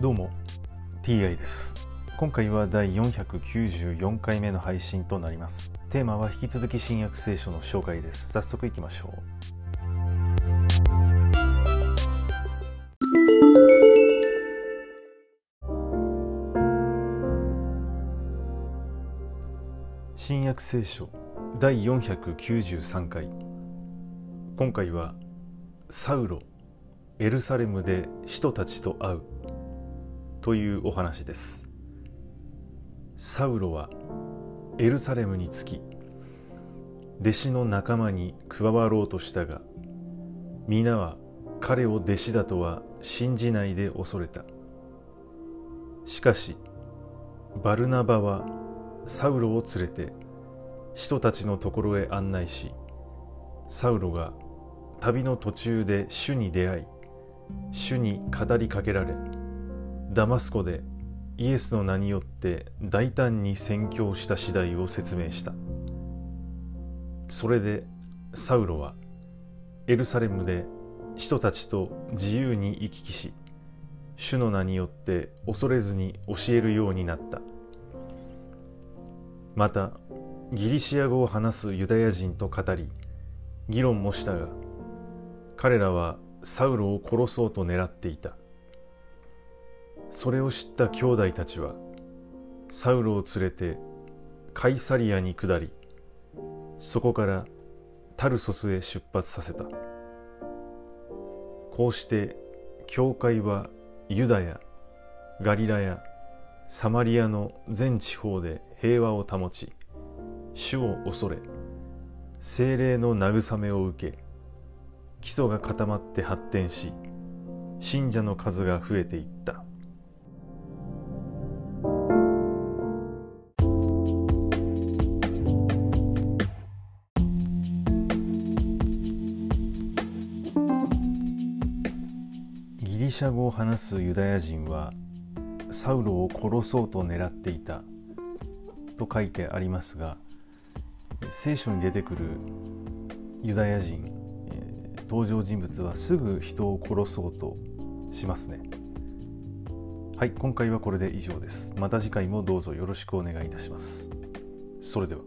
どうも TI です。今回は第494回目の配信となります。テーマは引き続き新約聖書の紹介です。早速いきましょう。新約聖書第493回。今回はサウロエルサレムで使徒たちと会う。というお話です。サウロはエルサレムに着き弟子の仲間に加わろうとしたが皆は彼を弟子だとは信じないで恐れた。しかしバルナバはサウロを連れて使徒たちのところへ案内しサウロが旅の途中で主に出会い主に語りかけられダマスコでイエスの名によって大胆に宣教した次第を説明した。それでサウロはエルサレムで人たちと自由に行き来し主の名によって恐れずに教えるようになった。またギリシア語を話すユダヤ人と語り議論もしたが彼らはサウロを殺そうと狙っていた。それを知った兄弟たちはサウロを連れてカイサリアに下りそこからタルソスへ出発させた。こうして教会はユダヤガリラヤサマリアの全地方で平和を保ち主を恐れ精霊の慰めを受け基礎が固まって発展し信者の数が増えていった。リシャ語を話すユダヤ人はサウロを殺そうと狙っていたと書いてありますが聖書に出てくるユダヤ人登場人物はすぐ人を殺そうとしますね。はい今回はこれで以上です。また次回もどうぞよろしくお願いいたします。それでは。